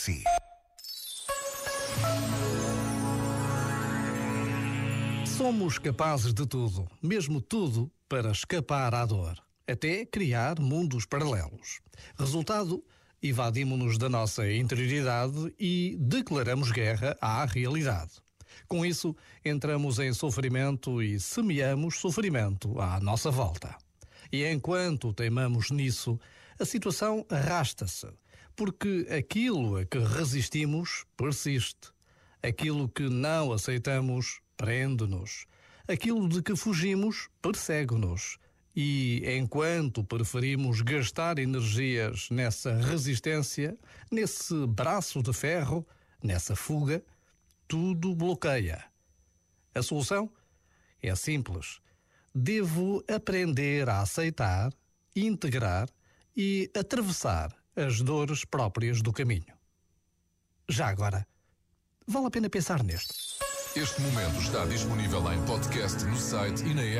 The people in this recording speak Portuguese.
si. Somos capazes de tudo, mesmo tudo, para escapar à dor, até criar mundos paralelos. Resultado, evadimos-nos da nossa interioridade e declaramos guerra à realidade. Com isso, entramos em sofrimento e semeamos sofrimento à nossa volta. E enquanto teimamos nisso, a situação arrasta-se, porque aquilo a que resistimos persiste. Aquilo que não aceitamos prende-nos. Aquilo de que fugimos persegue-nos. E enquanto preferimos gastar energias nessa resistência, nesse braço de ferro, nessa fuga, tudo bloqueia. A solução é simples. Devo aprender a aceitar, integrar e atravessar as dores próprias do caminho. Já agora, vale a pena pensar neste. Este momento está disponível em podcast no site e na app.